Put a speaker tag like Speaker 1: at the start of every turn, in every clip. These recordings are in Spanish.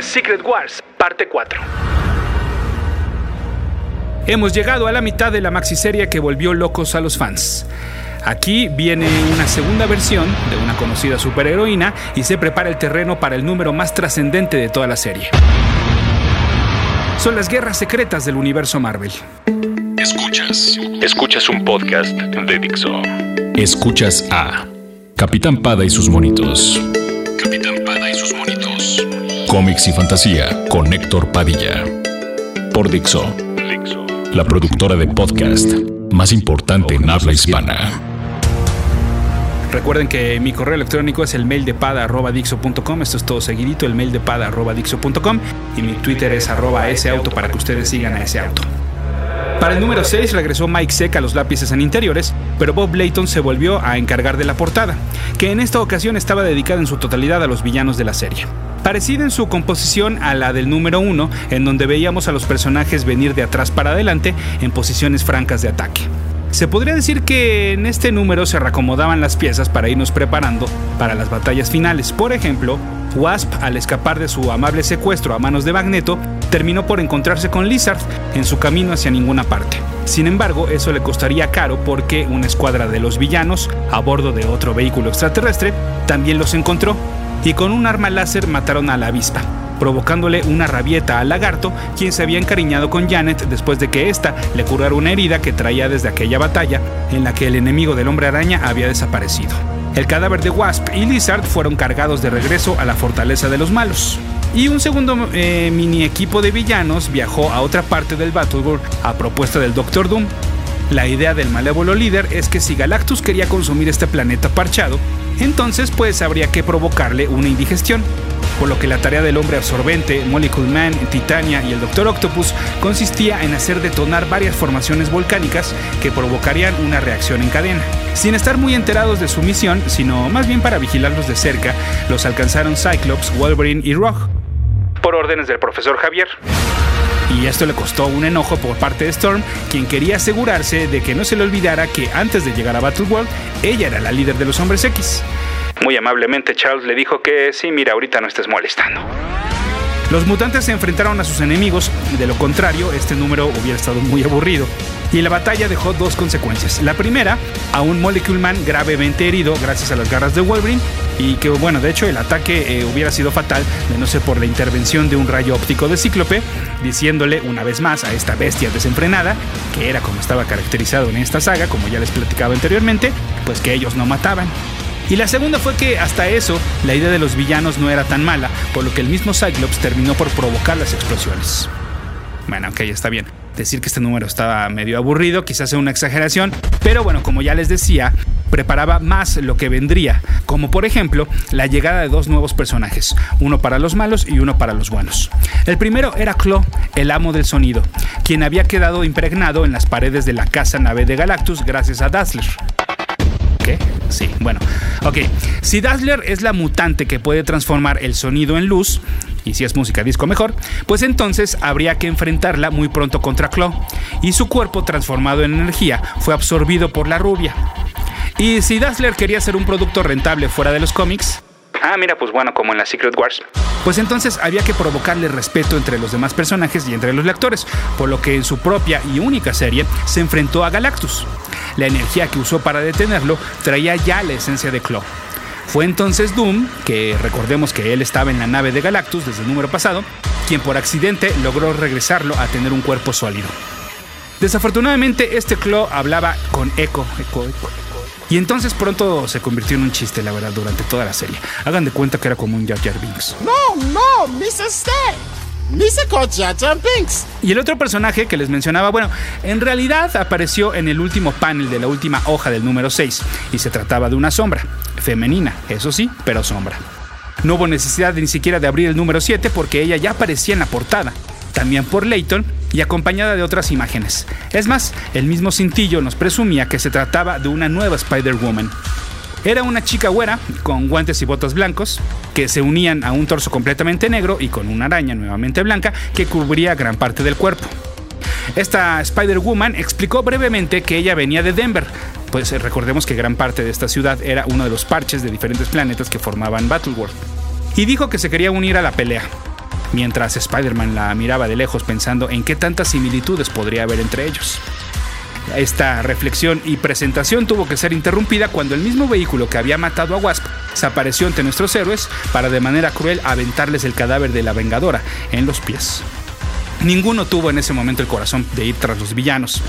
Speaker 1: Secret Wars, parte 4. Hemos llegado a la mitad de la maxiserie que volvió locos a los fans. Aquí viene una segunda versión de una conocida superheroína y se prepara el terreno para el número más trascendente de toda la serie. Son las guerras secretas del universo Marvel.
Speaker 2: Escuchas. Escuchas un podcast de Dixo. Escuchas a Capitán Pada y sus monitos. Cómics y fantasía con Héctor Padilla. Por Dixo. La productora de podcast más importante en habla hispana.
Speaker 1: Recuerden que mi correo electrónico es el mail de pada.dixo.com. Esto es todo seguidito, el mail de pada.dixo.com. Y mi Twitter es arroba ese auto para que ustedes sigan a ese auto. Para el número 6 regresó Mike Seck a los lápices en interiores, pero Bob Layton se volvió a encargar de la portada, que en esta ocasión estaba dedicada en su totalidad a los villanos de la serie. Parecida en su composición a la del número 1, en donde veíamos a los personajes venir de atrás para adelante en posiciones francas de ataque. Se podría decir que en este número se reacomodaban las piezas para irnos preparando para las batallas finales. Por ejemplo, Wasp, al escapar de su amable secuestro a manos de Magneto, terminó por encontrarse con Lizard en su camino hacia ninguna parte. Sin embargo, eso le costaría caro porque una escuadra de los villanos, a bordo de otro vehículo extraterrestre, también los encontró y con un arma láser mataron a la avispa provocándole una rabieta al lagarto, quien se había encariñado con Janet después de que ésta le curara una herida que traía desde aquella batalla en la que el enemigo del hombre araña había desaparecido. El cadáver de Wasp y Lizard fueron cargados de regreso a la fortaleza de los malos. Y un segundo eh, mini equipo de villanos viajó a otra parte del Battleworld a propuesta del Doctor Doom. La idea del malévolo líder es que si Galactus quería consumir este planeta parchado, entonces pues habría que provocarle una indigestión por lo que la tarea del hombre absorbente, Molecule Man, Titania y el Doctor Octopus consistía en hacer detonar varias formaciones volcánicas que provocarían una reacción en cadena. Sin estar muy enterados de su misión, sino más bien para vigilarlos de cerca, los alcanzaron Cyclops, Wolverine y Rogue, por órdenes del profesor Javier. Y esto le costó un enojo por parte de Storm, quien quería asegurarse de que no se le olvidara que antes de llegar a Battle World, ella era la líder de los hombres X. Muy amablemente Charles le dijo que sí, mira, ahorita no estés molestando. Los mutantes se enfrentaron a sus enemigos, de lo contrario, este número hubiera estado muy aburrido. Y la batalla dejó dos consecuencias. La primera, a un Molecule Man gravemente herido gracias a las garras de Wolverine, y que bueno, de hecho el ataque eh, hubiera sido fatal de no ser por la intervención de un rayo óptico de Cíclope, diciéndole una vez más a esta bestia desenfrenada, que era como estaba caracterizado en esta saga, como ya les platicaba anteriormente, pues que ellos no mataban. Y la segunda fue que hasta eso la idea de los villanos no era tan mala, por lo que el mismo Cyclops terminó por provocar las explosiones. Bueno, ok, está bien. Decir que este número estaba medio aburrido, quizás sea una exageración, pero bueno, como ya les decía, preparaba más lo que vendría, como por ejemplo la llegada de dos nuevos personajes, uno para los malos y uno para los buenos. El primero era Clo, el amo del sonido, quien había quedado impregnado en las paredes de la casa nave de Galactus gracias a Dazzler. ¿Qué? Sí, bueno. Ok, si Dazzler es la mutante que puede transformar el sonido en luz, y si es música disco mejor, pues entonces habría que enfrentarla muy pronto contra Claw. Y su cuerpo transformado en energía fue absorbido por la rubia. Y si Dazzler quería ser un producto rentable fuera de los cómics, Ah, mira, pues bueno, como en la Secret Wars. Pues entonces había que provocarle respeto entre los demás personajes y entre los lectores, por lo que en su propia y única serie se enfrentó a Galactus. La energía que usó para detenerlo traía ya la esencia de Claw. Fue entonces Doom, que recordemos que él estaba en la nave de Galactus desde el número pasado, quien por accidente logró regresarlo a tener un cuerpo sólido. Desafortunadamente, este Claw hablaba con eco, eco, eco. Y entonces pronto se convirtió en un chiste, la verdad, durante toda la serie. Hagan de cuenta que era como un Jar Jar Binks.
Speaker 3: No, no, Mr. Stay.
Speaker 1: Y el otro personaje que les mencionaba, bueno, en realidad apareció en el último panel de la última hoja del número 6 y se trataba de una sombra, femenina, eso sí, pero sombra. No hubo necesidad ni siquiera de abrir el número 7 porque ella ya aparecía en la portada, también por Layton y acompañada de otras imágenes. Es más, el mismo cintillo nos presumía que se trataba de una nueva Spider-Woman. Era una chica güera, con guantes y botas blancos, que se unían a un torso completamente negro y con una araña nuevamente blanca que cubría gran parte del cuerpo. Esta Spider-Woman explicó brevemente que ella venía de Denver, pues recordemos que gran parte de esta ciudad era uno de los parches de diferentes planetas que formaban Battleworld, y dijo que se quería unir a la pelea. mientras Spider-Man la miraba de lejos pensando en qué tantas similitudes podría haber entre ellos. Esta reflexión y presentación tuvo que ser interrumpida cuando el mismo vehículo que había matado a Wasp se apareció ante nuestros héroes para de manera cruel aventarles el cadáver de la Vengadora en los pies. Ninguno tuvo en ese momento el corazón de ir tras los villanos.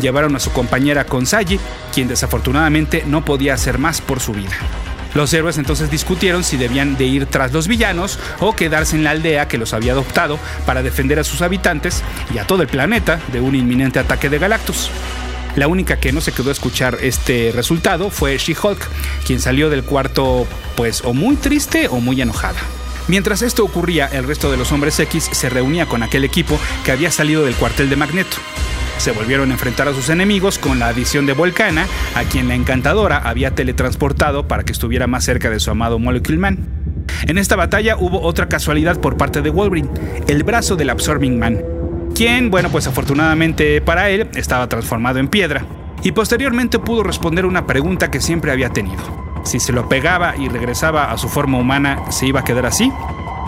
Speaker 1: Llevaron a su compañera Konsagi, quien desafortunadamente no podía hacer más por su vida. Los héroes entonces discutieron si debían de ir tras los villanos o quedarse en la aldea que los había adoptado para defender a sus habitantes y a todo el planeta de un inminente ataque de Galactus. La única que no se quedó a escuchar este resultado fue She-Hulk, quien salió del cuarto pues o muy triste o muy enojada. Mientras esto ocurría, el resto de los hombres X se reunía con aquel equipo que había salido del cuartel de Magneto. Se volvieron a enfrentar a sus enemigos con la adición de Volcana, a quien la encantadora había teletransportado para que estuviera más cerca de su amado Molecule Man. En esta batalla hubo otra casualidad por parte de Wolverine, el brazo del Absorbing Man, quien, bueno, pues afortunadamente para él, estaba transformado en piedra, y posteriormente pudo responder una pregunta que siempre había tenido. Si se lo pegaba y regresaba a su forma humana, ¿se iba a quedar así?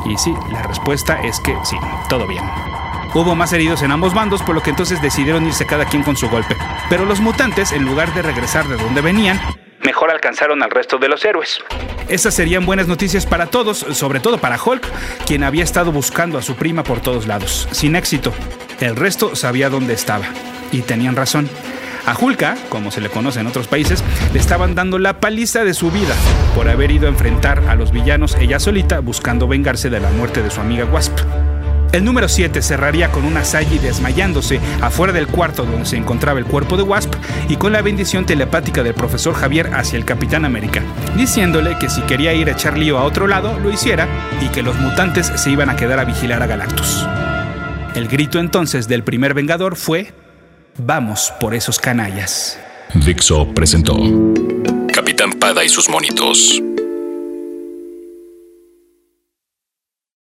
Speaker 1: Y sí, la respuesta es que sí, todo bien. Hubo más heridos en ambos bandos, por lo que entonces decidieron irse cada quien con su golpe. Pero los mutantes, en lugar de regresar de donde venían, mejor alcanzaron al resto de los héroes. Esas serían buenas noticias para todos, sobre todo para Hulk, quien había estado buscando a su prima por todos lados, sin éxito. El resto sabía dónde estaba. Y tenían razón. A Hulka, como se le conoce en otros países, le estaban dando la paliza de su vida por haber ido a enfrentar a los villanos ella solita buscando vengarse de la muerte de su amiga Wasp. El número 7 cerraría con una Sagi desmayándose afuera del cuarto donde se encontraba el cuerpo de Wasp y con la bendición telepática del profesor Javier hacia el Capitán América, diciéndole que si quería ir a echar lío a otro lado, lo hiciera y que los mutantes se iban a quedar a vigilar a Galactus. El grito entonces del primer Vengador fue, vamos por esos canallas.
Speaker 2: Dixo presentó Capitán Pada y sus monitos.